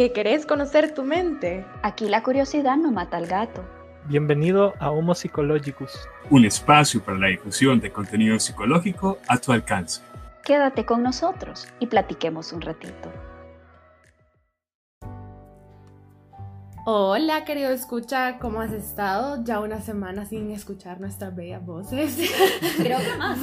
¿Que querés conocer tu mente? Aquí la curiosidad no mata al gato. Bienvenido a Homo Psychologicus, un espacio para la difusión de contenido psicológico a tu alcance. Quédate con nosotros y platiquemos un ratito. Hola, querido escucha, ¿cómo has estado? Ya una semana sin escuchar nuestras bellas voces. Creo que más.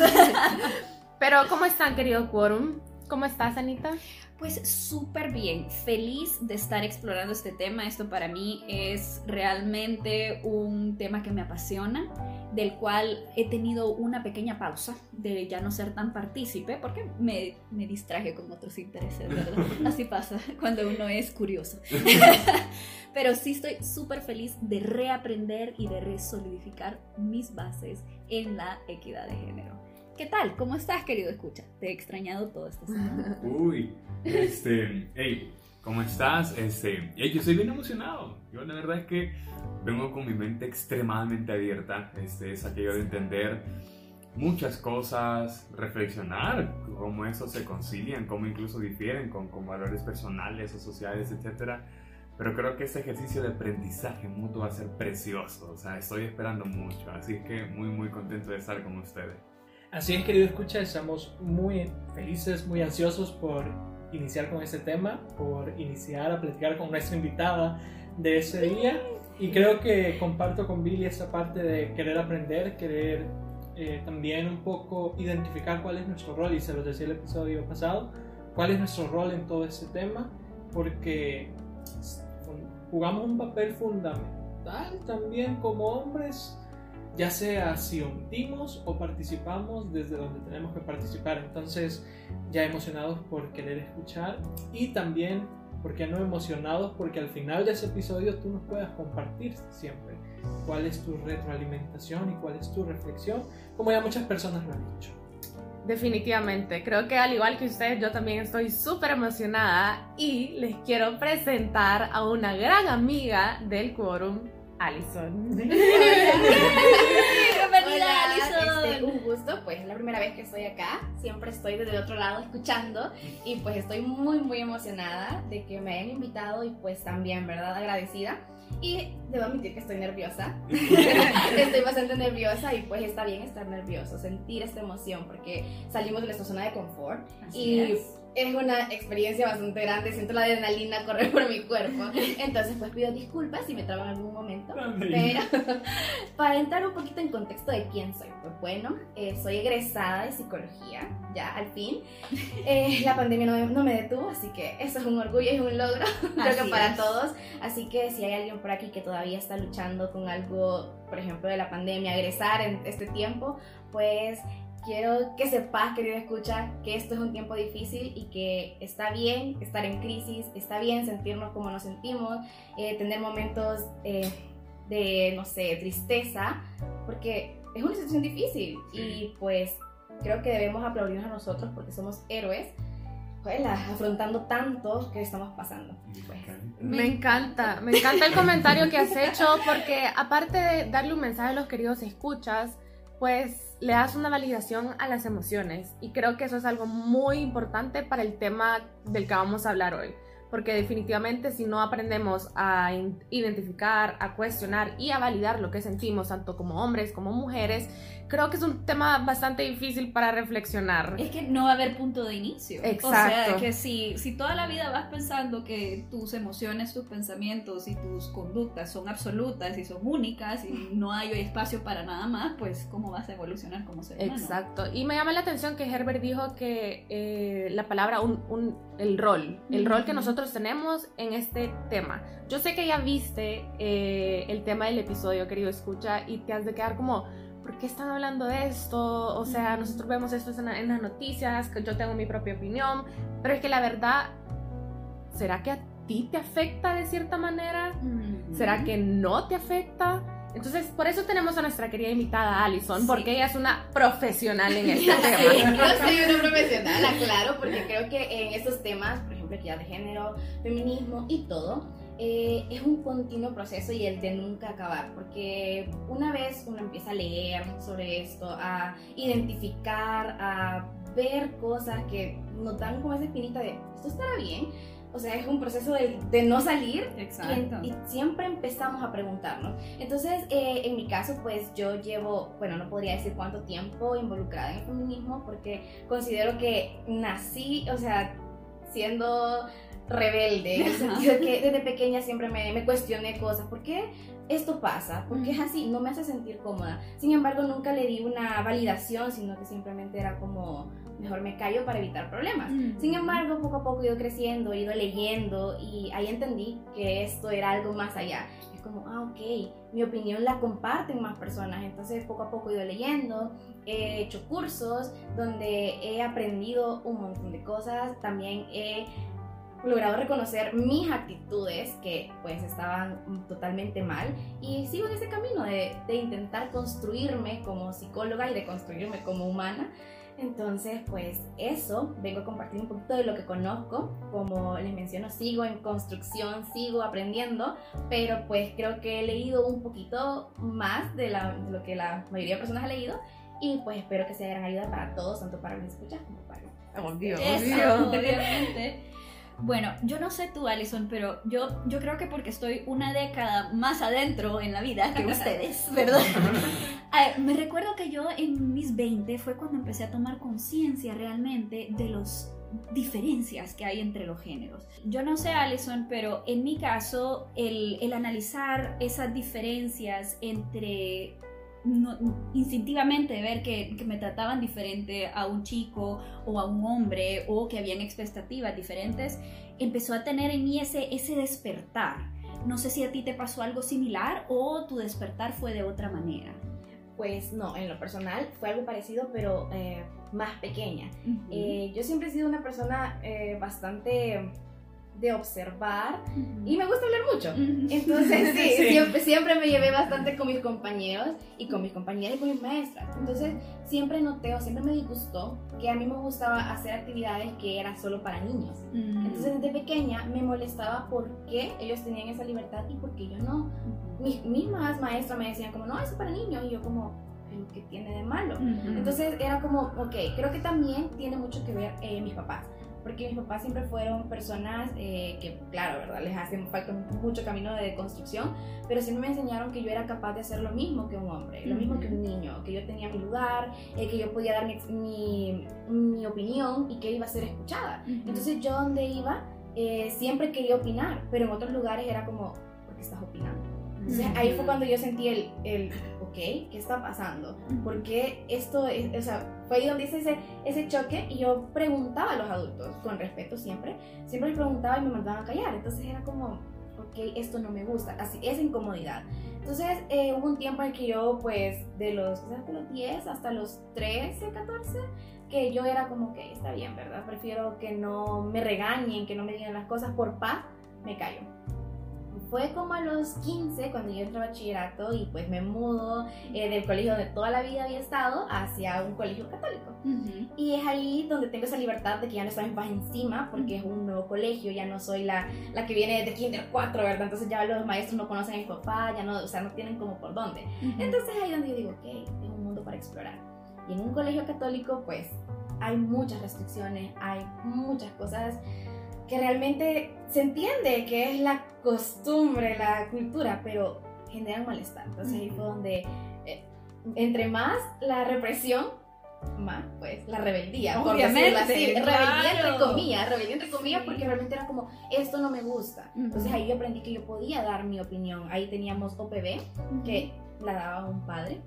Pero, ¿cómo están, querido Quorum? ¿Cómo estás, Anita? Pues súper bien, feliz de estar explorando este tema. Esto para mí es realmente un tema que me apasiona, del cual he tenido una pequeña pausa de ya no ser tan partícipe, porque me, me distraje con otros intereses, ¿verdad? Así pasa cuando uno es curioso. Pero sí estoy súper feliz de reaprender y de resolidificar mis bases en la equidad de género. ¿Qué tal? ¿Cómo estás, querido escucha? Te he extrañado toda esta semana. Uy, este, hey, ¿cómo estás? Este, hey, yo estoy bien emocionado. Yo la verdad es que vengo con mi mente extremadamente abierta. Este, es aquello de entender muchas cosas, reflexionar cómo eso se concilian, cómo incluso difieren con, con valores personales o sociales, etc. Pero creo que este ejercicio de aprendizaje mutuo va a ser precioso. O sea, estoy esperando mucho. Así que muy, muy contento de estar con ustedes. Así es, querido escucha, estamos muy felices, muy ansiosos por iniciar con este tema, por iniciar a platicar con nuestra invitada de ese día. Y creo que comparto con Billy esa parte de querer aprender, querer eh, también un poco identificar cuál es nuestro rol, y se lo decía el episodio pasado, cuál es nuestro rol en todo este tema, porque jugamos un papel fundamental también como hombres ya sea si omitimos o participamos desde donde tenemos que participar. Entonces, ya emocionados por querer escuchar y también, porque no emocionados? Porque al final de ese episodio tú nos puedas compartir siempre cuál es tu retroalimentación y cuál es tu reflexión, como ya muchas personas lo han dicho. Definitivamente, creo que al igual que ustedes, yo también estoy súper emocionada y les quiero presentar a una gran amiga del quórum, Alison. Bienvenida, Alison. Este, un gusto, pues es la primera vez que estoy acá. Siempre estoy desde el otro lado escuchando y pues estoy muy, muy emocionada de que me hayan invitado y pues también, ¿verdad? Agradecida. Y debo admitir que estoy nerviosa. estoy bastante nerviosa y pues está bien estar nervioso, sentir esta emoción porque salimos de nuestra zona de confort. y es es una experiencia bastante grande, siento la adrenalina correr por mi cuerpo. Entonces, pues pido disculpas si me trabo en algún momento. Pero para entrar un poquito en contexto de quién soy, pues bueno, eh, soy egresada de psicología, ya al fin. Eh, la pandemia no, me detuvo, así que eso es un orgullo y un logro, creo que para todos. Así que si hay alguien por aquí que todavía está luchando con algo, por ejemplo, de la pandemia, egresar en este tiempo, pues quiero que sepas, querido escucha, que esto es un tiempo difícil y que está bien estar en crisis, está bien sentirnos como nos sentimos, eh, tener momentos eh, de, no sé, tristeza, porque es una situación difícil y pues creo que debemos aplaudirnos a nosotros porque somos héroes. Pues, afrontando tanto que estamos pasando. Pues. Me encanta, me encanta el comentario que has hecho porque aparte de darle un mensaje a los queridos escuchas, pues le das una validación a las emociones y creo que eso es algo muy importante para el tema del que vamos a hablar hoy porque definitivamente si no aprendemos a identificar, a cuestionar y a validar lo que sentimos, tanto como hombres como mujeres, creo que es un tema bastante difícil para reflexionar. Es que no va a haber punto de inicio. Exacto. O sea, que si, si toda la vida vas pensando que tus emociones, tus pensamientos y tus conductas son absolutas y son únicas y no hay espacio para nada más, pues ¿cómo vas a evolucionar como ser humano? Exacto. Y me llama la atención que Herbert dijo que eh, la palabra un, un, el rol, el rol que nosotros tenemos en este tema. Yo sé que ya viste eh, el tema del episodio, querido escucha, y te has de quedar como, ¿por qué están hablando de esto? O sea, nosotros vemos esto en, en las noticias, que yo tengo mi propia opinión, pero es que la verdad, ¿será que a ti te afecta de cierta manera? ¿Será que no te afecta? Entonces, por eso tenemos a nuestra querida invitada Alison, porque ella es una profesional en este tema. Sí, yo soy una profesional, aclaro, porque creo que en estos temas, por ejemplo, equidad de género, feminismo y todo, eh, es un continuo proceso y el de nunca acabar, porque una vez uno empieza a leer sobre esto, a identificar, a ver cosas que nos dan como esa espinita de, ¿esto estará bien? o sea, es un proceso de, de no salir Exacto. y, y siempre empezamos a preguntarnos. Entonces, eh, en mi caso, pues yo llevo, bueno, no podría decir cuánto tiempo involucrada en el feminismo porque considero que nací, o sea, siendo rebelde, en el sentido de que desde pequeña siempre me, me cuestioné cosas. ¿Por qué esto pasa? ¿Por qué es así? No me hace sentir cómoda. Sin embargo, nunca le di una validación, sino que simplemente era como, mejor me callo para evitar problemas. Sin embargo, poco a poco he ido creciendo, he ido leyendo y ahí entendí que esto era algo más allá. Es como, ah, ok, mi opinión la comparten más personas. Entonces, poco a poco he ido leyendo, he hecho cursos donde he aprendido un montón de cosas. También he logrado reconocer mis actitudes que pues estaban totalmente mal y sigo en ese camino de, de intentar construirme como psicóloga y de construirme como humana entonces, pues eso, vengo a compartir un poquito de lo que conozco. Como les menciono, sigo en construcción, sigo aprendiendo, pero pues creo que he leído un poquito más de, la- de lo que la mayoría de personas ha leído y pues espero que sea de gran ayuda para todos, tanto para los escuchas como para Eso, obviamente. Bueno, yo no sé tú, Alison, pero yo, yo creo que porque estoy una década más adentro en la vida que ustedes, ¿verdad? Ah, me recuerdo que yo en mis 20 fue cuando empecé a tomar conciencia realmente de las diferencias que hay entre los géneros. Yo no sé, Alison, pero en mi caso, el, el analizar esas diferencias entre no- instintivamente ver que, que me trataban diferente a un chico o a un hombre o que habían expectativas diferentes, empezó a tener en mí ese, ese despertar. No sé si a ti te pasó algo similar o tu despertar fue de otra manera. Pues no, en lo personal fue algo parecido, pero eh, más pequeña. Eh, yo siempre he sido una persona eh, bastante de observar y me gusta hablar mucho. Entonces, sí, Sí. Siempre, siempre me llevé bastante con mis compañeros y con mis compañeras y con mis maestras. Entonces, siempre noté o siempre me disgustó que a mí me gustaba hacer actividades que eran solo para niños. Entonces, desde pequeña me molestaba por qué ellos tenían esa libertad y por qué yo no. Mis mismas maestras me decían como, no, eso es para niños. Y yo como, ¿pero qué tiene de malo? Entonces era como, ok, creo que también tiene mucho que ver eh, mis papás, porque mis papás siempre fueron personas eh, que, claro, ¿verdad? Les hace falta mucho camino de construcción, pero siempre me enseñaron que yo era capaz de hacer lo mismo que un hombre, lo mismo que un niño, que yo tenía mi lugar, eh, que yo podía dar mi, mi, mi opinión y que iba a ser escuchada. Entonces yo donde iba eh, siempre quería opinar, pero en otros lugares era como, ¿por qué estás opinando? Entonces ahí fue cuando yo sentí el, el ok, ¿qué está pasando? Porque esto, es, o sea, fue ahí donde hice ese, ese choque y yo preguntaba a los adultos, con respeto siempre, siempre les preguntaba y me mandaban a callar. Entonces era como, ok, esto no me gusta, así, esa incomodidad. Entonces eh, hubo un tiempo en que yo, pues, de los, quizás de los 10 hasta los 13, 14, que yo era como que está bien, ¿verdad? Prefiero que no me regañen, que no me digan las cosas por paz, me callo. Fue como a los 15 cuando yo entré a bachillerato y pues me mudo eh, del colegio donde toda la vida había estado hacia un colegio católico. Ujú. Y es ahí donde tengo esa libertad de que ya no estoy más encima porque es un nuevo colegio, ya no soy la, la que viene de kinder 4, ¿verdad? Entonces ya los maestros no conocen a mi papá, ya no, o sea, no tienen como por dónde. Entonces ahí donde yo digo, ok, es un mundo para explorar. Y en un colegio católico, pues hay muchas restricciones, hay muchas cosas que realmente se entiende que es la costumbre, la cultura, pero generan malestar. Entonces ahí fue donde, eh, entre más la represión, más pues la rebeldía, por Obviamente, decirlo así. Rebeldía claro. entre comillas, rebeldía entre comillas Sí. porque realmente era como, esto no me gusta. Entonces ahí yo aprendí que yo podía dar mi opinión. Ahí teníamos OPB, que la daba un padre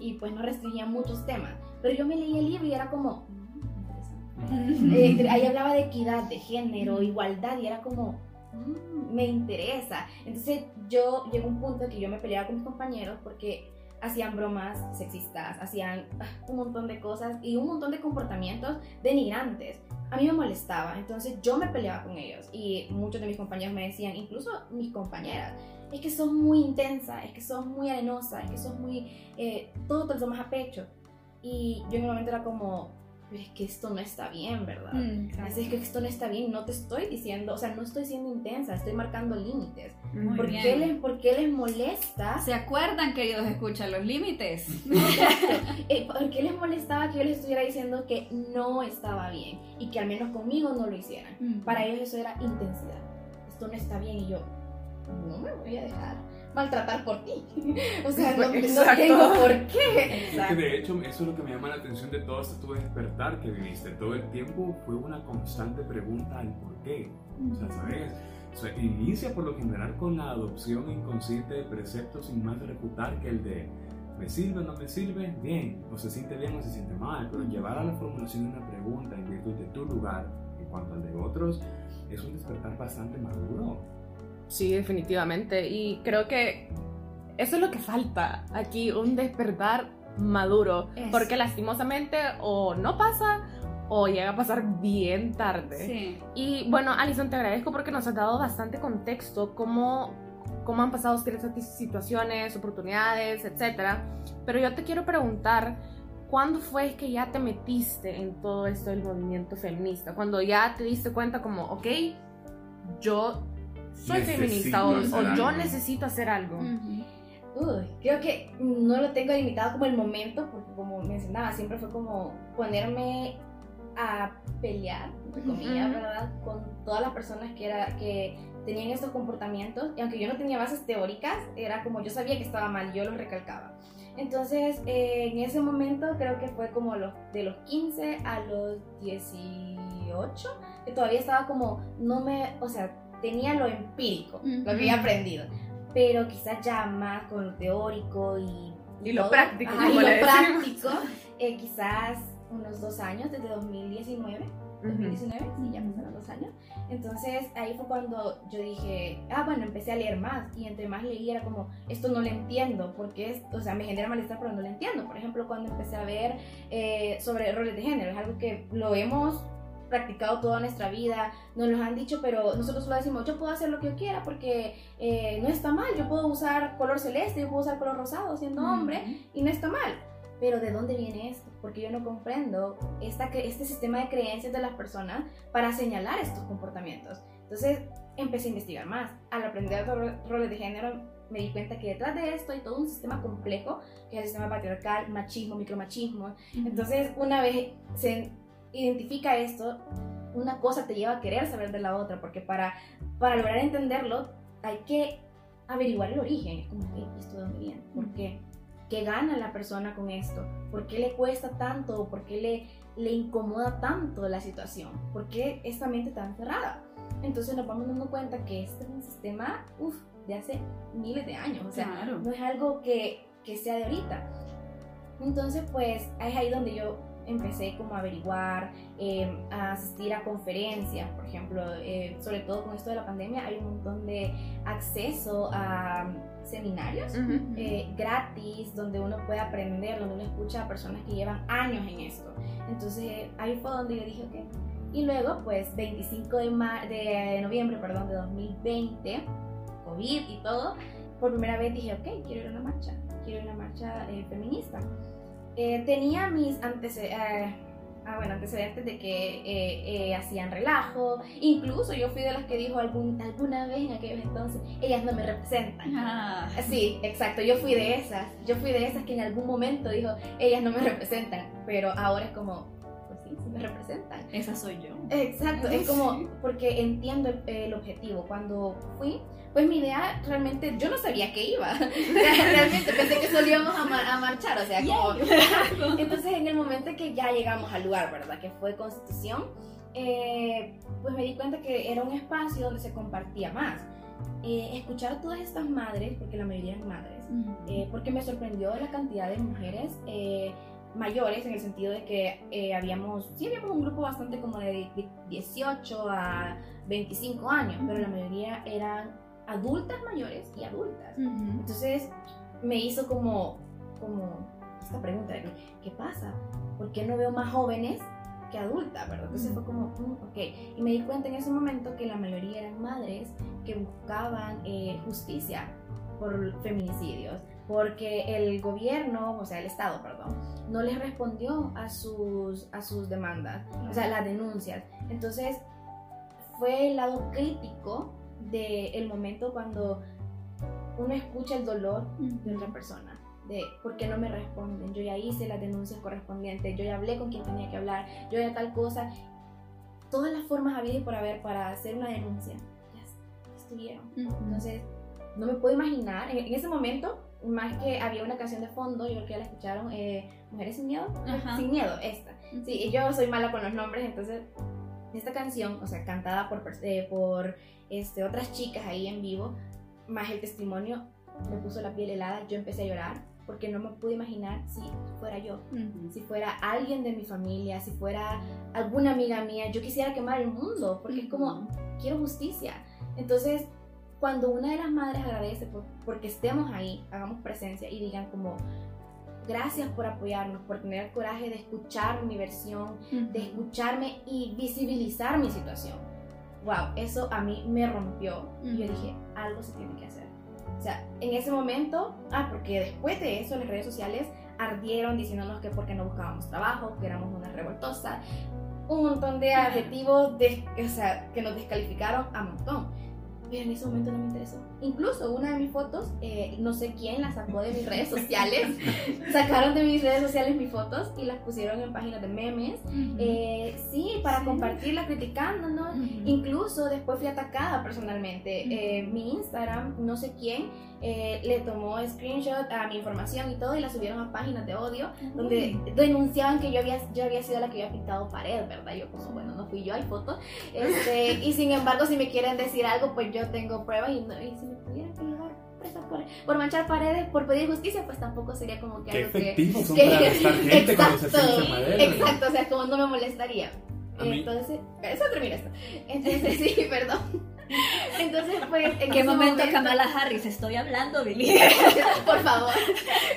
y pues no restringía muchos temas. Pero yo me leí el libro y era como. Eh, ahí hablaba de equidad, de género, igualdad y era como, "Mm, me interesa. Entonces yo llegó un punto que yo me peleaba con mis compañeros porque hacían bromas sexistas, hacían ah, un montón de cosas y un montón de comportamientos denigrantes. A mí me molestaba, entonces yo me peleaba con ellos y muchos de mis compañeros me decían, incluso mis compañeras, es que sos muy intensa, es que sos muy arenosa, es que sos muy, eh, todo te lo tomas a pecho. Y yo en un momento era como, es que esto no está bien, ¿verdad? Mm, Así es que esto no está bien, no te estoy diciendo, o sea, no estoy siendo intensa, estoy marcando límites. Muy ¿Por bien. qué, les, ¿Por qué les molesta? ¿Se acuerdan, queridos escuchan los límites? Eh, ¿Por qué les molestaba que yo les estuviera diciendo que no estaba bien y que al menos conmigo no lo hicieran? Para ellos eso era intensidad. Esto no está bien y yo no me voy a dejar maltratar por ti. o sea, no, no tengo por qué. De hecho eso es lo que me llama la atención de todo este tu despertar que viviste. Todo el tiempo fue una constante pregunta al por qué. O sea, ¿sabes? O sea, inicia por lo general con la adopción inconsciente de preceptos sin más refutar que el de ¿me sirve o no me sirve? Bien, o se siente bien o se siente mal, pero llevar a la formulación de una pregunta en virtud de tu lugar en cuanto al de otros es un despertar bastante maduro. Sí, definitivamente. Y creo que eso es lo que falta aquí, un despertar maduro. Porque lastimosamente o no pasa o llega a pasar bien tarde. Sí. Y bueno, Alison, te agradezco porque nos has dado bastante contexto, cómo, cómo han pasado ciertas situaciones, oportunidades, etc. Pero yo te quiero preguntar, ¿cuándo fue que ya te metiste en todo esto del movimiento feminista? Cuando ya te diste cuenta como, ok, yo soy Necesito feminista o, o yo necesito hacer algo. Uy, creo que no lo tengo limitado como el momento, porque como mencionaba, siempre fue como ponerme a pelear, entre comillas. ¿verdad? Con todas las personas que, era, que tenían estos comportamientos. Y aunque yo no tenía bases teóricas, era como yo sabía que estaba mal, yo lo recalcaba. Entonces, eh, en ese momento creo que fue como los, de los 15 a los 18, que todavía estaba como, no me, o sea, tenía lo empírico, lo que había aprendido, pero quizás ya más con lo teórico y... Y lo todo. práctico, Ajá, y lo decimos. práctico, eh, quizás unos dos años, desde 2019. 2019, sí, ya pasaron dos años. Entonces ahí fue cuando yo dije, ah, bueno, empecé a leer más y entre más leía era como, esto no lo entiendo, porque es, o sea, me genera malestar, pero no lo entiendo. Por ejemplo, cuando empecé a ver eh, sobre roles de género, es algo que lo hemos practicado toda nuestra vida, nos lo han dicho, pero nosotros solo decimos, yo puedo hacer lo que yo quiera porque eh, no está mal, yo puedo usar color celeste, yo puedo usar color rosado siendo hombre y no está mal. Pero ¿de dónde viene esto? Porque yo no comprendo esta, este sistema de creencias de las personas para señalar estos comportamientos. Entonces empecé a investigar más. Al aprender ro- roles de género me di cuenta que detrás de esto hay todo un sistema complejo, que es el sistema patriarcal, machismo, micromachismo. Entonces una vez se identifica esto, una cosa te lleva a querer saber de la otra, porque para, para lograr entenderlo hay que averiguar el origen. Es como, "Ok, ¿esto de dónde viene? ¿Por qué? ¿Qué gana la persona con esto? ¿Por qué le cuesta tanto? ¿Por qué le, le incomoda tanto la situación? ¿Por qué esta mente tan cerrada? Entonces nos vamos dando cuenta que este es un sistema uf, de hace miles de años. O sea, Claro. no es algo que, que sea de ahorita. Entonces, pues es ahí donde yo empecé como a averiguar, eh, a asistir a conferencias, por ejemplo, eh, sobre todo con esto de la pandemia, hay un montón de acceso a seminarios Ujú. eh, gratis, donde uno puede aprender, donde uno escucha a personas que llevan años en esto. Entonces ahí fue donde yo dije, ok. Y luego, pues 25 de, ma- de noviembre perdón, de 2020, COVID y todo, por primera vez dije, ok, quiero ir a una marcha, quiero ir a una marcha eh, feminista. Eh, tenía mis antecedentes. Ah, bueno, antecedentes de que eh, eh, hacían relajo. Incluso yo fui de las que dijo algún, alguna vez en aquellos entonces, ellas no me representan. Ah, Sí, exacto, yo fui de esas. Yo fui de esas que en algún momento dijo, ellas no me representan, pero ahora es como, me representan. esa soy yo. Exacto, es como, porque entiendo el, el objetivo. Cuando fui, pues mi idea realmente, yo no sabía que iba. realmente pensé que solo íbamos a, mar- a marchar, o sea, como... Entonces en el momento que ya llegamos al lugar, ¿verdad? Que fue Constitución, eh, pues me di cuenta que era un espacio donde se compartía más. Eh, escuchar a todas estas madres, porque la mayoría eran madres, eh, porque me sorprendió la cantidad de mujeres eh, mayores en el sentido de que eh, habíamos, sí habíamos un grupo bastante como de, de 18 a 25 años, pero la mayoría eran adultas mayores y adultas. Entonces me hizo como, como esta pregunta de ¿qué pasa? ¿Por qué no veo más jóvenes que adultas, verdad? Entonces fue como, mm, ok. Y me di cuenta en ese momento que la mayoría eran madres que buscaban eh, justicia por feminicidios. Porque el gobierno, o sea, el Estado, perdón, no les respondió a sus, a sus demandas, o sea, las denuncias. Entonces, fue el lado crítico del momento cuando uno escucha el dolor de otra persona, de por qué no me responden, yo ya hice las denuncias correspondientes, yo ya hablé con quien tenía que hablar, yo ya tal cosa, todas las formas habidas por haber para hacer una denuncia, ya estuvieron. Entonces, no me puedo imaginar, en, ese momento, más que había una canción de fondo, yo creo que ya la escucharon, eh, Mujeres sin Miedo, Ajá. sin Miedo, esta. Sí, yo soy mala con los nombres, entonces esta canción, o sea, cantada por, eh, por este, otras chicas ahí en vivo, más el testimonio, me puso la piel helada, yo empecé a llorar porque no me pude imaginar si fuera yo, si fuera alguien de mi familia, si fuera alguna amiga mía, yo quisiera quemar el mundo, porque es como, quiero justicia. Entonces, cuando una de las madres agradece por, porque estemos ahí, hagamos presencia y digan como, gracias por apoyarnos, por tener el coraje de escuchar mi versión, de escucharme y visibilizar mi situación. Wow, eso a mí me rompió. Y yo dije, algo se tiene que hacer. O sea, en ese momento, ah, porque después de eso las redes sociales ardieron diciéndonos que porque no buscábamos trabajo, que éramos una revoltosa, un montón de adjetivos de, o sea, que nos descalificaron a montón. Pero en ese momento no me interesó. Incluso una de mis fotos, eh, no sé quién la sacó de mis redes sociales, sacaron de mis redes sociales mis fotos y las pusieron en páginas de memes. Ujú. Eh, sí, para Sí. compartirla, criticándonos. Ujú. Incluso después fui atacada personalmente. Eh, mi Instagram, no sé quién, eh, le tomó screenshot a mi información y todo y la subieron a páginas de odio donde denunciaban que yo había, yo había sido la que había pintado pared, ¿verdad? Yo como, bueno, no fui yo, hay fotos. Este, y sin embargo, si me quieren decir algo, pues yo tengo pruebas y, no- y si me pudieran llevar presa por, por manchar paredes, por pedir justicia, pues tampoco sería como que Qué algo que... efectivos son que- para gente cuando se Exacto, madera. Exacto, o sea, como no me molestaría. Entonces, eso termina esto. Entonces, sí, perdón. Entonces, pues, en ¿En qué ese momento Kamala Harris? Estoy hablando, Billy. por favor.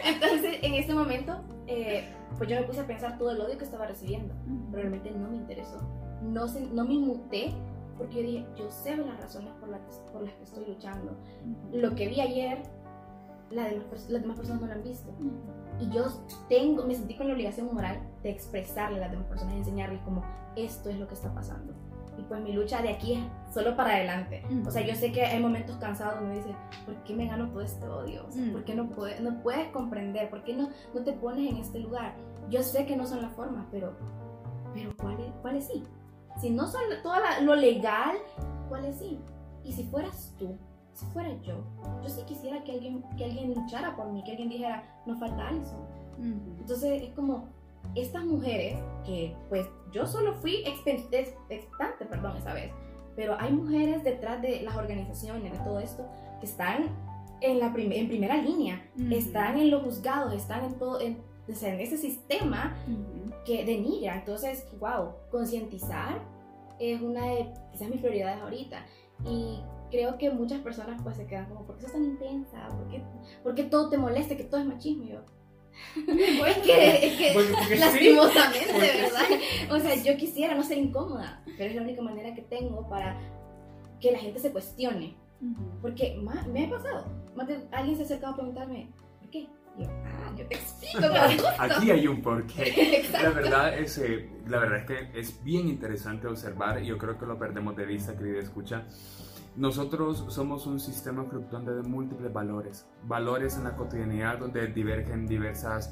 Entonces, en ese momento, eh, pues yo me puse a pensar todo el odio que estaba recibiendo. Pero realmente no me interesó. No, se- no me inmuté porque yo dije, yo sé las razones por las, que, por las que estoy luchando. Lo que vi ayer, la demás las demás personas no lo han visto. Y yo tengo, me sentí con la obligación moral de expresarle a las demás personas enseñarles como esto es lo que está pasando. Y pues mi lucha de aquí es solo para adelante. O sea, yo sé que hay momentos cansados donde me dice, ¿por qué me gano todo este odio? O sea. ¿Por qué no, puede- no puedes comprender? ¿Por qué no, no te pones en este lugar? Yo sé que no son las formas, pero, pero ¿cuáles cuáles sí? Si no son todo lo legal, ¿cuáles sí? Y si fueras tú, si fuera yo, yo sí quisiera que alguien, que alguien luchara por mí, que alguien dijera, no falta Alison. Ujú. Entonces es como estas mujeres que pues yo solo fui expe- ex- expectante, perdón, esa vez, pero hay mujeres detrás de las organizaciones, de todo esto, que están en, la prim- en primera línea, Ujú. están en los juzgados, están en todo, en, o sea, en ese sistema Ujú. Que denigra. Entonces, wow, concientizar es una de quizás mis prioridades ahorita. Y creo que muchas personas pues se quedan como, ¿por qué sos tan intensa? ¿Por qué, por qué todo te molesta? Que todo es machismo. Y yo, es que, es que Porque- porque sí. lastimosamente, Porque ¿verdad? O sea, yo quisiera no ser incómoda, pero es la única manera que tengo para que la gente se cuestione. Ujú. Porque ma- me ha pasado, más de- alguien se ha acercado a preguntarme, ¿por qué? Y yo, ah, yo te explico. Aquí hay un porqué. La verdad, es, eh, la verdad es que es bien interesante observar y yo creo que lo perdemos de vista, querida escucha. Nosotros somos un sistema fluctuante de múltiples valores. Valores en la cotidianidad donde divergen diversas,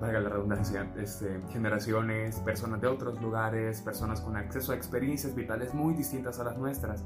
valga la redundancia, este, generaciones, personas de otros lugares, personas con acceso a experiencias vitales muy distintas a las nuestras.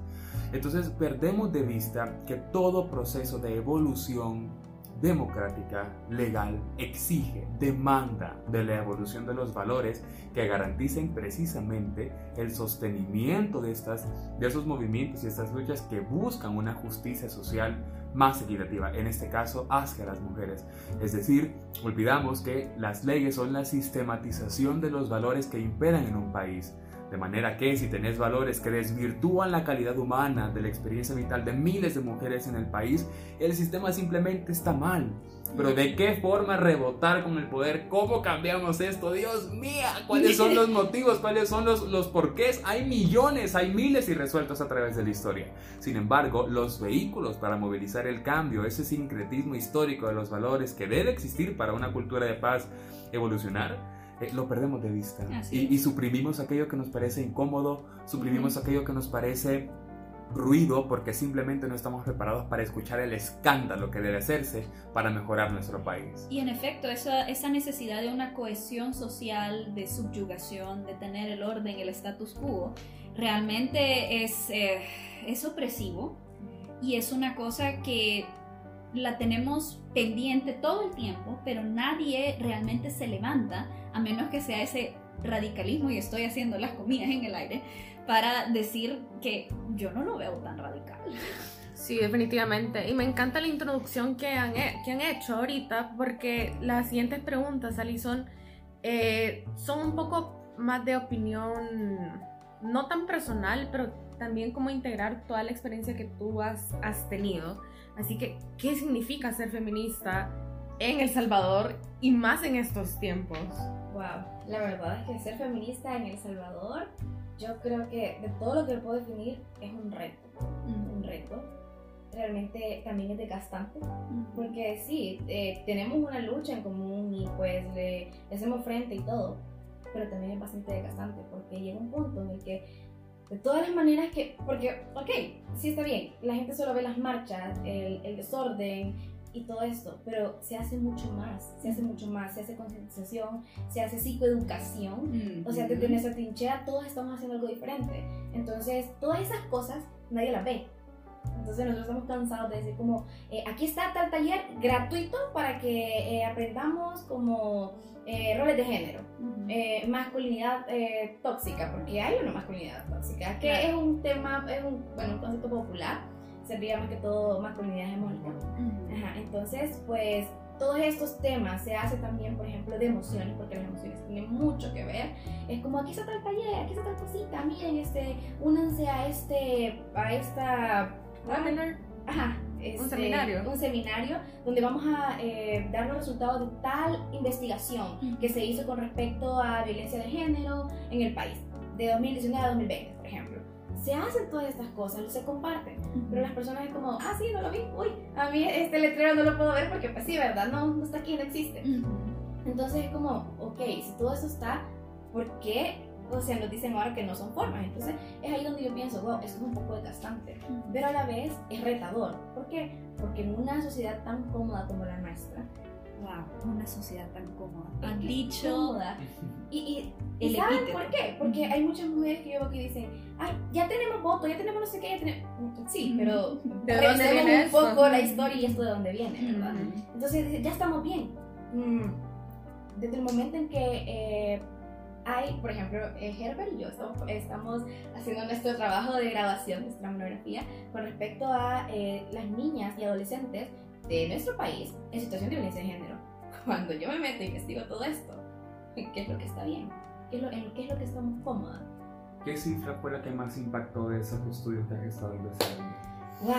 Entonces perdemos de vista que todo proceso de evolución democrática, legal, exige, demanda de la evolución de los valores que garanticen precisamente el sostenimiento de, estas, de esos movimientos y estas luchas que buscan una justicia social más equitativa, en este caso hacia las mujeres. Es decir, olvidamos que las leyes son la sistematización de los valores que imperan en un país. De manera que si tenés valores que desvirtúan la calidad humana de la experiencia vital de miles de mujeres en el país, el sistema simplemente está mal. Pero ¿de qué forma rebotar con el poder? ¿Cómo cambiamos esto? Dios mío, ¿cuáles son los motivos? ¿Cuáles son los, los porqués? Hay millones, hay miles irresueltos a través de la historia. Sin embargo, los vehículos para movilizar el cambio, ese sincretismo histórico de los valores que debe existir para una cultura de paz evolucionar, eh, lo perdemos de vista. Y, y suprimimos aquello que nos parece incómodo, suprimimos aquello que nos parece ruido porque simplemente no estamos preparados para escuchar el escándalo que debe hacerse para mejorar nuestro país. Y en efecto, esa, esa necesidad de una cohesión social, de subyugación, de tener el orden, el status quo, realmente es, eh, es opresivo y es una cosa que la tenemos pendiente todo el tiempo, pero nadie realmente se levanta, a menos que sea ese radicalismo, y estoy haciendo las comidas en el aire, para decir que yo no lo veo tan radical. Sí, definitivamente. Y me encanta la introducción que han, que han hecho ahorita, porque las siguientes preguntas, Alison, eh, son un poco más de opinión, no tan personal, pero también como integrar toda la experiencia que tú has, has tenido. Así que, ¿qué significa ser feminista en El Salvador y más en estos tiempos? Wow, la verdad es que ser feminista en El Salvador, yo creo que de todo lo que puedo definir es un reto, un reto. Realmente también es desgastante, porque sí, eh, tenemos una lucha en común y pues le, le hacemos frente y todo, pero también es bastante desgastante, porque llega un punto en el que de todas las maneras que, porque, ok, sí está bien, la gente solo ve las marchas, el, el desorden y todo esto, pero se hace mucho más, se hace mucho más, se hace concientización, se hace psicoeducación, o sea, desde nuestra trinchera todos estamos haciendo algo diferente. Entonces, todas esas cosas nadie las ve. Entonces nosotros estamos cansados de decir como, eh, aquí está tal taller gratuito para que eh, aprendamos como eh, roles de género, eh, masculinidad eh, tóxica, porque hay una masculinidad tóxica, que Claro. es un tema, es un, bueno, un concepto popular, sería más que todo masculinidad hegemónica. Ajá, entonces, pues todos estos temas se hace también, por ejemplo, de emociones, porque las emociones tienen mucho que ver. Es como aquí está tal taller, aquí está tal cosita, miren, este, únanse a este, a esta, Webinar. ajá, este, seminario. un seminario donde vamos a eh, dar los resultados de tal investigación que se hizo con respecto a violencia de género en el país, de 2019 a 2020, por ejemplo. Se hacen todas estas cosas, se comparten. Pero las personas es como, ah, sí, no lo vi, uy, a mí este letrero no lo puedo ver porque pues sí, ¿verdad? No, no está aquí, no existe. Entonces es como, ok, si todo eso está, ¿por qué? O sea, nos dicen ahora que no son formas. Entonces es ahí donde yo pienso, wow, esto es un poco desgastante. Pero a la vez es retador. ¿Por qué? Porque en una sociedad tan cómoda como la nuestra, Wow, una sociedad tan cómoda. Es dicho cómoda. y, y, ¿saben por qué? Porque hay muchas mujeres que yo veo que dicen, ay, ya tenemos voto, ya tenemos no sé qué, ya tenemos... Sí, pero ¿De dónde viene un esto? poco la historia y esto de dónde viene, ¿verdad? Ujú. Entonces dice, ya estamos bien. Mm, Desde el momento en que eh, hay, por ejemplo, eh, Herbert y yo estamos, estamos haciendo nuestro trabajo de grabación, nuestra monografía, con respecto a eh, las niñas y adolescentes de nuestro país en situación de violencia de género. Cuando yo me meto e investigo todo esto, ¿qué es lo que está bien? ¿Qué es lo, en qué es lo que estamos cómodas? ¿Qué cifra fue la que más impactó de esos estudios que has estado investigando? ¡Wow!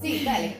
Sí, dale.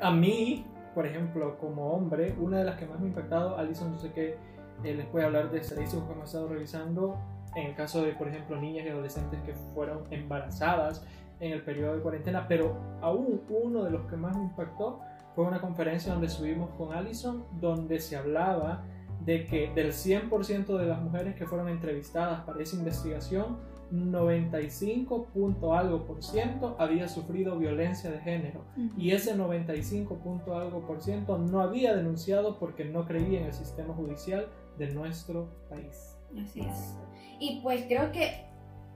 A mí, por ejemplo, como hombre, una de las que más me ha impactado, Alison, yo sé que eh, les puede hablar de estadísticas que hemos estado revisando, en el caso de, por ejemplo, niñas y adolescentes que fueron embarazadas en el periodo de cuarentena, pero aún uno de los que más me impactó fue una conferencia donde subimos con Alison, donde se hablaba de que del 100% de las mujeres que fueron entrevistadas para esa investigación, 95 punto algo por ciento había sufrido violencia de género. Y ese 95 punto algo por ciento no había denunciado porque no creía en el sistema judicial de nuestro país. Así es. Y pues creo que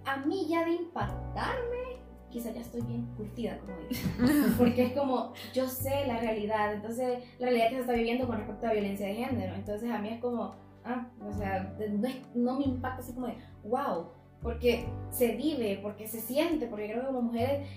a mí ya de impactarme, quizá ya estoy bien curtida, como digo. Porque es como, yo sé la realidad, entonces la realidad que se está viviendo con respecto a violencia de género. Entonces a mí es como, ah, o sea, no, es- no me impacta así como de, wow, porque se vive, porque se siente, porque creo que como mujeres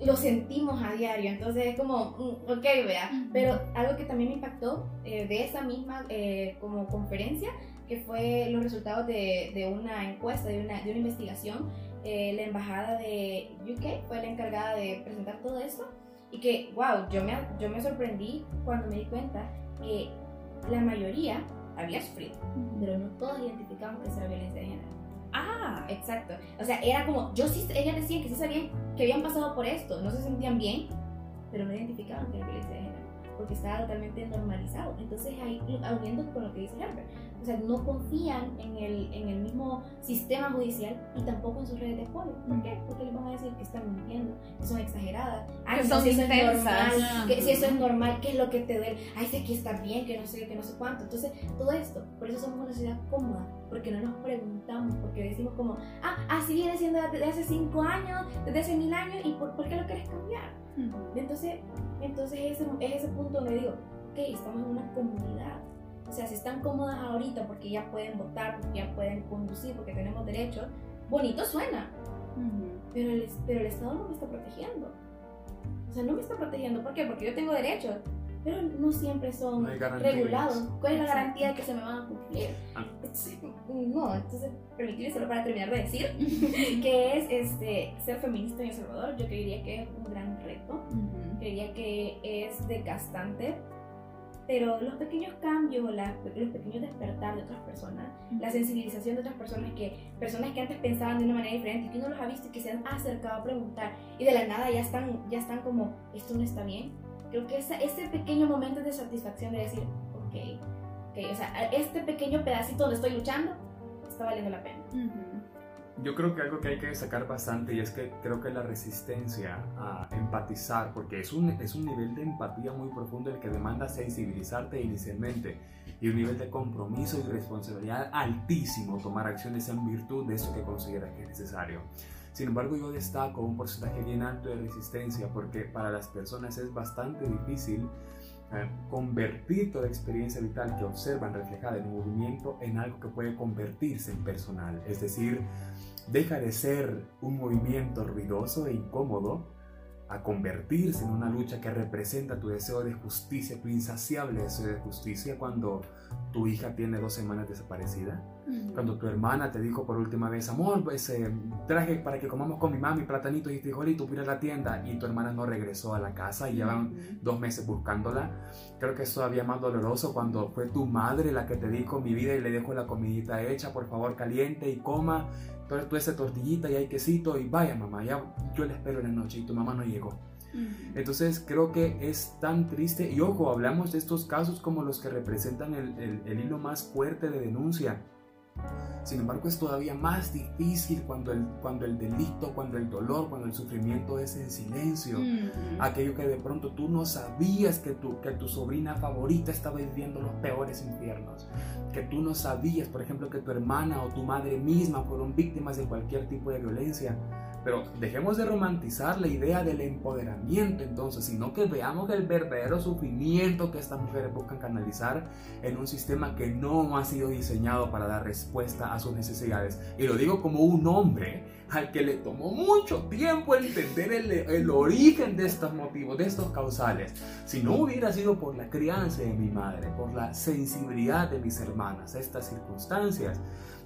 lo sentimos a diario. Entonces es como, mm, ok, vea. Pero algo que también me impactó eh, de esa misma eh, como conferencia que fue los resultados de, de una encuesta, de una, de una investigación. Eh, la embajada de UK fue la encargada de presentar todo esto y que, wow, yo me, yo me sorprendí cuando me di cuenta que la mayoría había sufrido, pero no todos identificaban que era violencia de género. Ah, Exacto. O sea, era como, yo sí, ellas decían que sí sabían que habían pasado por esto, no se sentían bien, pero no identificaban que era violencia de género, porque estaba totalmente normalizado. Entonces, ahí, uniendo con lo que dice Herbert, o sea, no confían en el, en el mismo sistema judicial y tampoco en sus redes de apoyo. ¿Por qué? Porque les van a decir que están mintiendo, que son exageradas, ay, Que son si eso es intensas. normal, que si eso es normal, ¿qué es lo que te duele? Ay, sé que está bien, que no sé, que no sé cuánto. Entonces, todo esto, por eso somos una sociedad cómoda, porque no nos preguntamos, porque decimos como, ah, así viene siendo desde hace cinco años, desde hace mil años, ¿y por, por qué lo quieres cambiar? Entonces, entonces ese, es ese punto donde digo, ok, estamos en una comunidad. O sea, si están cómodas ahorita porque ya pueden votar, porque ya pueden conducir, porque tenemos derechos, bonito suena, pero el, pero el Estado no me está protegiendo. O sea, no me está protegiendo. ¿Por qué? Porque yo tengo derechos, pero no siempre son No regulados. ¿Cuál es la garantía de que se me van a cumplir? Ah. No, entonces, permitirme solo para terminar de decir, que es este, ser feminista en El Salvador, yo creería que es un gran reto, creería que es desgastante, pero los pequeños cambios, los pequeños despertar de otras personas, la sensibilización de otras personas, que personas que antes pensaban de una manera diferente y que uno los ha visto y que se han acercado a preguntar y de la nada ya están, ya están como, esto no está bien, creo que ese, ese pequeño momento de satisfacción de decir, ok, ok, o sea, este pequeño pedacito donde estoy luchando está valiendo la pena. Yo creo que algo que hay que destacar bastante y es que creo que la resistencia a empatizar, porque es un, es un nivel de empatía muy profundo el que demanda sensibilizarte inicialmente y un nivel de compromiso y responsabilidad altísimo tomar acciones en virtud de eso que consideras que es necesario. Sin embargo, yo destaco un porcentaje bien alto de resistencia porque para las personas es bastante difícil convertir toda experiencia vital que observan reflejada en movimiento en algo que puede convertirse en personal. Es decir, deja de ser un movimiento ruidoso e incómodo a convertirse en una lucha que representa tu deseo de justicia, tu insaciable deseo de justicia cuando tu hija tiene dos semanas desaparecida, cuando tu hermana te dijo por última vez, amor, pues, eh, traje para que comamos con mi mami platanitos y frijolitos, voy a la tienda y tu hermana no regresó a la casa y llevan dos meses buscándola. Creo que es todavía más doloroso cuando fue tu madre la que te dijo mi vida y le dejo la comidita hecha, por favor caliente y coma, tú, tú esa tortillita y hay quesito y vaya mamá, ya yo le espero en la noche y tu mamá no llegó. Entonces creo que es tan triste y ojo, hablamos de estos casos como los que representan el, el- el hilo más fuerte de denuncia. Sin embargo, es todavía más difícil cuando el, cuando el delito, cuando el dolor, cuando el sufrimiento es en silencio. Aquello que de pronto tú no sabías que tu, que tu sobrina favorita estaba viviendo los peores infiernos, que tú no sabías, por ejemplo, que tu hermana o tu madre misma fueron víctimas de cualquier tipo de violencia. Pero dejemos de romantizar la idea del empoderamiento entonces, sino que veamos el verdadero sufrimiento que estas mujeres buscan canalizar en un sistema que no ha sido diseñado para dar respuesta a sus necesidades. Y lo digo como un hombre al que le tomó mucho tiempo entender el, el origen de estos motivos, de estos causales. Si no hubiera sido por la crianza de mi madre, por la sensibilidad de mis hermanas estas circunstancias,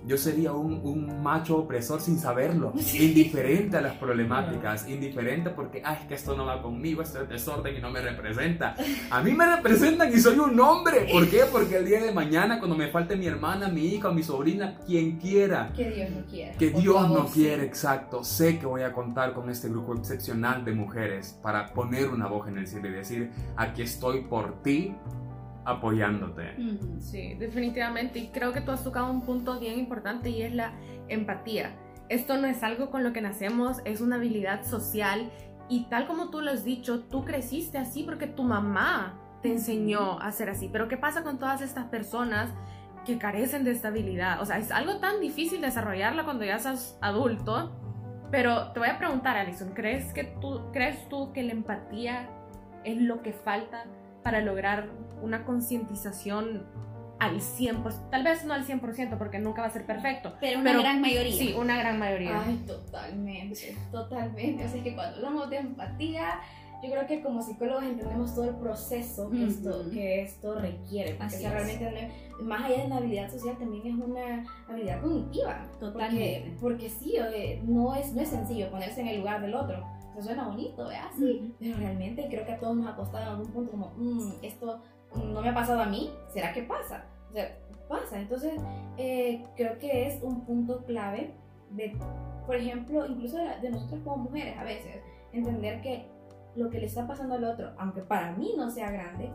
yo sería un, un macho opresor sin saberlo, indiferente a las problemáticas, indiferente porque, ay, es que esto no va conmigo, esto es desorden y no me representa. A mí me representan y soy un hombre. ¿Por qué? Porque el día de mañana, cuando me falte mi hermana, mi hija, mi sobrina, quien quiera, Que Dios no quiera. que Dios no sí. quiere, exacto. Sé que voy a contar con este grupo excepcional de mujeres para poner una voz en el cielo y decir, aquí estoy por ti, apoyándote. Sí, definitivamente. Y creo que tú has tocado un punto bien importante y es la empatía. Esto no es algo con lo que nacemos, es una habilidad social. Y tal como tú lo has dicho, tú creciste así porque tu mamá te enseñó a ser así. Pero ¿qué pasa con todas estas personas que carecen de esta habilidad? O sea, es algo tan difícil desarrollarla cuando ya sos adulto. Pero te voy a preguntar, Alison, ¿crees, que tú, ¿crees tú que la empatía es lo que falta para lograr una concientización al 100%? Tal vez no al 100% porque nunca va a ser perfecto. Pero una Pero- gran mayoría. Sí, una gran mayoría. Ay, totalmente, totalmente. O sea, es que cuando hablamos de empatía, yo creo que como psicólogos entendemos todo el proceso que, esto, Ujú. que esto requiere. Porque Así o sea, realmente, más allá de una habilidad social, también es una habilidad cognitiva. Totalmente. Porque, porque sí, no es, no es sencillo ponerse en el lugar del otro. O sea, suena bonito, ¿verdad? Sí. Ujú. Pero realmente creo que a todos nos ha costado en algún punto como, "Mm, esto no me ha pasado a mí, ¿será que pasa? O sea, pasa. Entonces, eh, creo que es un punto clave de, por ejemplo, incluso de, de nosotras como mujeres a veces, entender que lo que le está pasando al otro, aunque para mí no sea grande,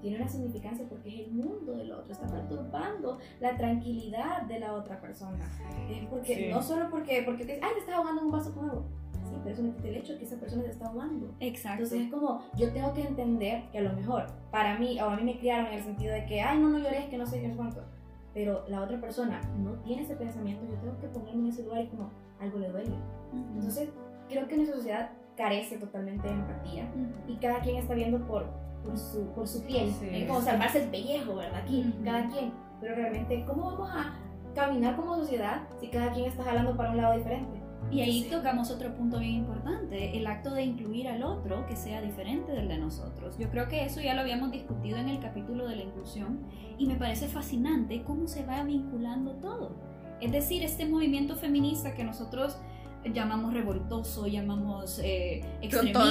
tiene una significancia porque es el mundo del otro, está perturbando la tranquilidad de la otra persona. Es porque, Sí. no solo porque, porque te, ay, te estás ahogando en un vaso con agua. Sí, pero eso no quita el hecho que esa persona se está ahogando. Exacto. Entonces es como, yo tengo que entender que a lo mejor para mí, o a mí me criaron en el sentido de que, ay, no, no llores, que no sé qué, sé cuánto. Pero la otra persona no tiene ese pensamiento, yo tengo que ponerme en ese lugar y como, algo le duele. Ujú. Entonces, creo que nuestra sociedad carece totalmente de empatía Ujú. y cada quien está viendo por, por, su, por su piel. Sí. Es como salvarse el pellejo, ¿verdad? Aquí, Ujú. cada quien. Pero realmente, ¿cómo vamos a caminar como sociedad si cada quien está jalando para un lado diferente? Y ahí tocamos otro punto bien importante, el acto de incluir al otro que sea diferente del de nosotros. Yo creo que eso ya lo habíamos discutido en el capítulo de la inclusión y me parece fascinante cómo se va vinculando todo. Es decir, este movimiento feminista que nosotros llamamos revoltoso, llamamos eh,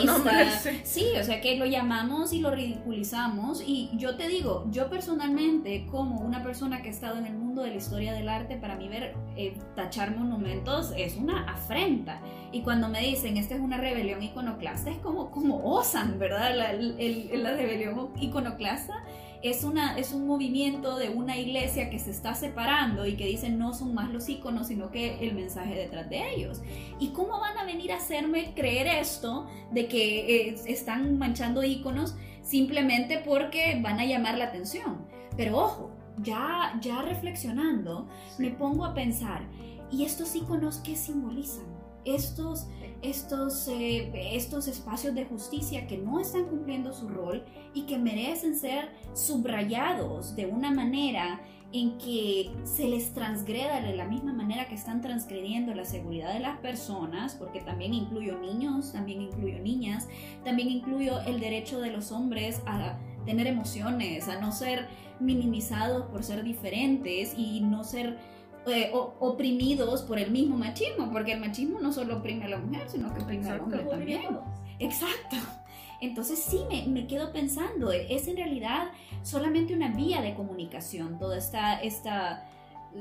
nombre, extremista. sí. Sí, o sea que lo llamamos y lo ridiculizamos y yo te digo, yo personalmente como una persona que ha estado en el mundo de la historia del arte, para mí ver eh, tachar monumentos es una afrenta. Y cuando me dicen esta es una rebelión iconoclasta, es como, como osan, ¿verdad? La, el- el- la rebelión iconoclasta es, una, es un movimiento de una iglesia que se está separando y que dicen no son más los iconos, sino que el mensaje detrás de ellos. ¿Y cómo van a venir a hacerme creer esto de que eh, están manchando iconos simplemente porque van a llamar la atención? Pero ojo, ya, ya reflexionando, me pongo a pensar, ¿y estos iconos qué simbolizan? Estos, estos, eh, estos espacios de justicia que no están cumpliendo su rol y que merecen ser subrayados de una manera en que se les transgreda de la misma manera que están transgrediendo la seguridad de las personas, porque también incluyo niños, también incluyo niñas, también incluyo el derecho de los hombres a tener emociones, a no ser minimizados por ser diferentes y no ser eh, o- oprimidos por el mismo machismo, porque el machismo no solo oprime a la mujer, sino que oprime al hombre también. Exacto. Entonces sí me, me quedo pensando, es en realidad solamente una vía de comunicación, toda esta, esta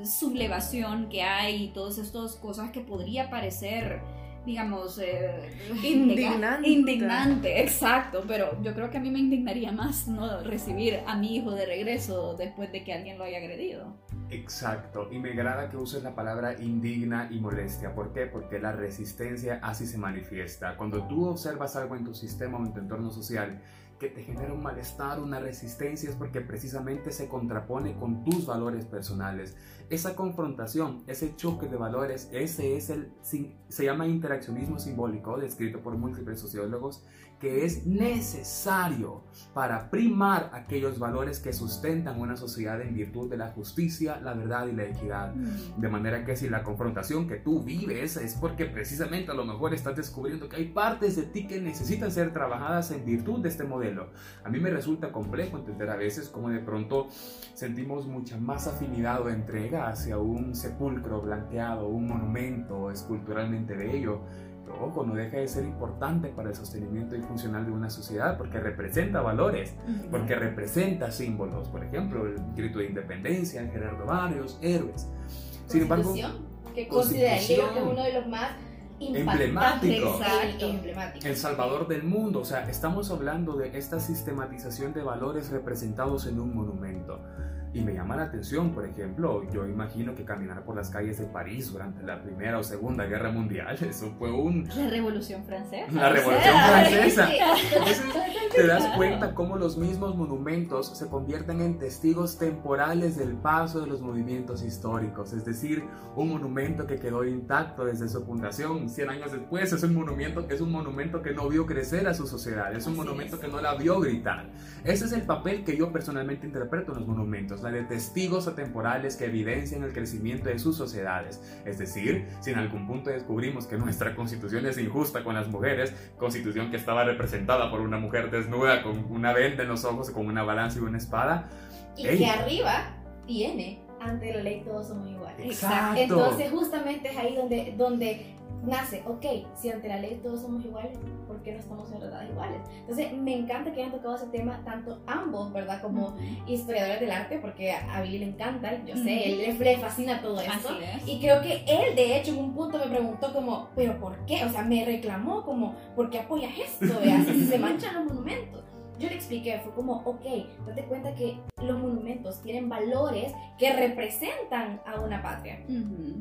sublevación que hay, todas estas cosas que podría parecer, digamos, eh, Indignante. Indignante, exacto, pero yo creo que a mí me indignaría más no recibir a mi hijo de regreso después de que alguien lo haya agredido. Exacto, y me agrada que uses la palabra indigna y molestia. ¿Por qué? Porque la resistencia así se manifiesta. Cuando tú observas algo en tu sistema o en tu entorno social que te genera un malestar, una resistencia, es porque precisamente se contrapone con tus valores personales. Esa confrontación, ese choque de valores, ese es el, se llama interaccionismo simbólico, descrito por múltiples sociólogos, que es necesario para primar aquellos valores que sustentan una sociedad en virtud de la justicia, la verdad y la equidad. De manera que si la confrontación que tú vives es porque precisamente a lo mejor estás descubriendo que hay partes de ti que necesitan ser trabajadas en virtud de este modelo. A mí me resulta complejo entender a veces cómo de pronto sentimos mucha más afinidad o entrega hacia un sepulcro blanqueado, un monumento esculturalmente bello. Ojo, no deja de ser importante para el sostenimiento y funcional de una sociedad porque representa valores, porque representa símbolos. Por ejemplo, el grito de independencia, Gerardo Barrios, héroes. Sin embargo, que consideraría que es uno de los más Emblemático. emblemáticos. El Salvador del mundo, o sea, estamos hablando de esta sistematización de valores representados en un monumento. Y me llama la atención, por ejemplo, yo imagino que caminar por las calles de París durante la Primera o Segunda Guerra Mundial, eso fue un... La Revolución Francesa. La Revolución Francesa. Entonces, te das cuenta cómo los mismos monumentos se convierten en testigos temporales del paso de los movimientos históricos. Es decir, un monumento que quedó intacto desde su fundación 100 años después es un monumento, es un monumento que no vio crecer a su sociedad, es un Así monumento es. que no la vio gritar. Ese es el papel que yo personalmente interpreto en los monumentos, la de testigos atemporales que evidencian el crecimiento de sus sociedades. Es decir, si en algún punto descubrimos que nuestra constitución es injusta con las mujeres, constitución que estaba representada por una mujer desnuda con una venda en los ojos, con una balanza y una espada, Y Ey. que arriba tiene, ante la ley todos somos iguales. Exacto. Entonces justamente es ahí donde, donde nace, ok, si ante la ley todos somos iguales, ¿por qué no estamos en verdad iguales? Entonces me encanta que hayan tocado ese tema tanto ambos, ¿verdad? Como historiadores del arte, porque a Billy le encanta, yo sé, él le- fascina todo esto. Así es. Y creo que él, de hecho, en un punto me preguntó como, ¿pero por qué? O sea, me reclamó como, ¿por qué apoyas esto? Si se manchan los monumentos. Yo le expliqué, fue como, ok, date cuenta que los monumentos tienen valores que representan a una patria.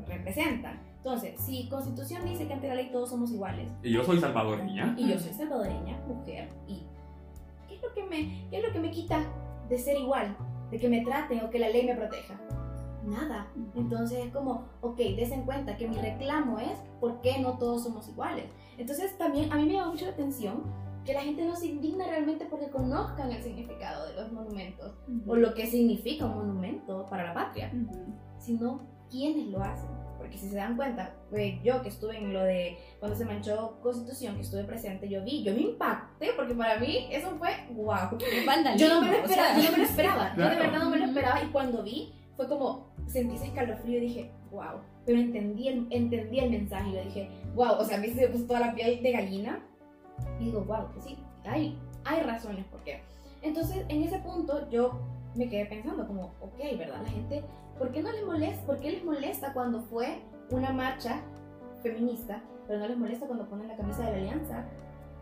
Representan. Entonces, si Constitución dice que ante la ley todos somos iguales, y yo soy salvadoreña, y yo soy salvadoreña, mujer, y ¿qué es lo que me, qué es lo que me quita de ser igual? De que me traten o que la ley me proteja. Nada. Entonces es como, ok, des en cuenta que mi reclamo es ¿por qué no todos somos iguales? Entonces también a mí me llama mucho la atención que la gente no se indigna realmente porque conozcan el significado de los monumentos o lo que significa un monumento para la patria, Ujú. sino quiénes lo hacen. Porque si se dan cuenta, pues yo que estuve en lo de cuando se manchó Constitución, que estuve presente, yo vi, yo me impacté porque para mí eso fue wow. Yo no me lo o esperaba, sea. yo no me lo esperaba, yo de verdad no me lo esperaba y cuando vi fue como sentí ese escalofrío y dije, wow, pero entendí el, entendí el mensaje y yo dije, wow, o sea, a mí se me puso toda la piel de gallina y digo, wow, pues sí, hay, hay razones por qué. Entonces, en ese punto yo me quedé pensando como, ok, ¿verdad? La gente, ¿por qué no les molesta? ¿Por qué les molesta cuando fue una marcha feminista, pero no les molesta cuando ponen la camisa de la alianza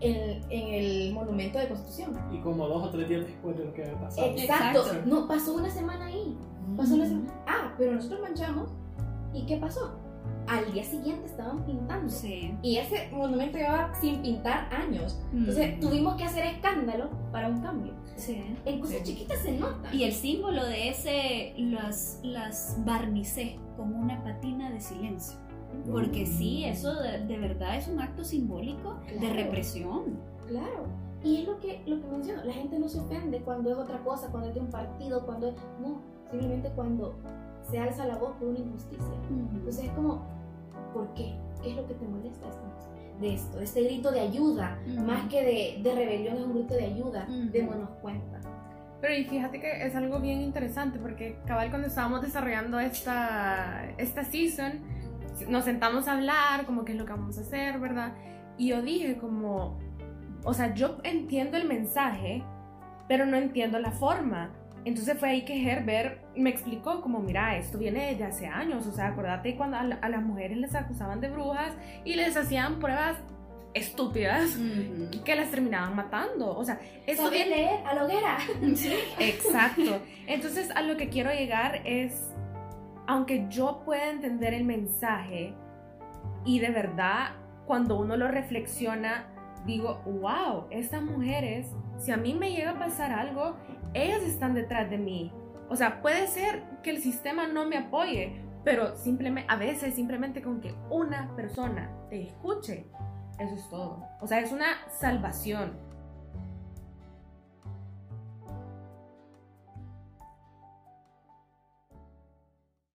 en, en el monumento de Constitución? Y como dos o tres días después de lo que había pasado. Exacto. Exacto. No, pasó una semana ahí. Pasó una semana. Ah, pero nosotros manchamos. ¿Y qué pasó? Al día siguiente estaban pintando. Sí. Y ese monumento llevaba sin pintar años. Entonces Mm. tuvimos que hacer escambio para un cambio. Sí. En cosas Sí. chiquitas se nota. Y el símbolo de ese las, las barnicé como una patina de silencio. Porque sí, eso de, de verdad es un acto simbólico de represión. Claro. Y es lo que, lo que menciono. La gente no se ofende cuando es otra cosa, cuando es de un partido, cuando es... No, simplemente cuando se alza la voz por una injusticia. Entonces es como, ¿por qué? ¿Qué es lo que te molesta de esto? De esto, este grito de ayuda, Ujú. más que de, de rebelión, es un grito de ayuda, Ujú. démonos cuenta. Pero y fíjate que es algo bien interesante porque cabal cuando estábamos desarrollando esta, esta season, nos sentamos a hablar como qué es lo que vamos a hacer, ¿verdad? Y yo dije como, o sea, yo entiendo el mensaje, pero no entiendo la forma. Entonces fue ahí que Herbert me explicó como, mira, esto viene de hace años, o sea, acordate cuando a, la- a las mujeres les acusaban de brujas y les hacían pruebas estúpidas que las terminaban matando. O sea, ¿Sabes viene... leer? A la hoguera. Sí. Exacto. Entonces a lo que quiero llegar es, aunque yo pueda entender el mensaje y de verdad cuando uno lo reflexiona, digo, wow, estas mujeres, si a mí me llega a pasar algo, ellas están detrás de mí. O sea, puede ser que el sistema no me apoye, pero simplemente, a veces simplemente con que una persona te escuche, eso es todo. O sea, es una salvación.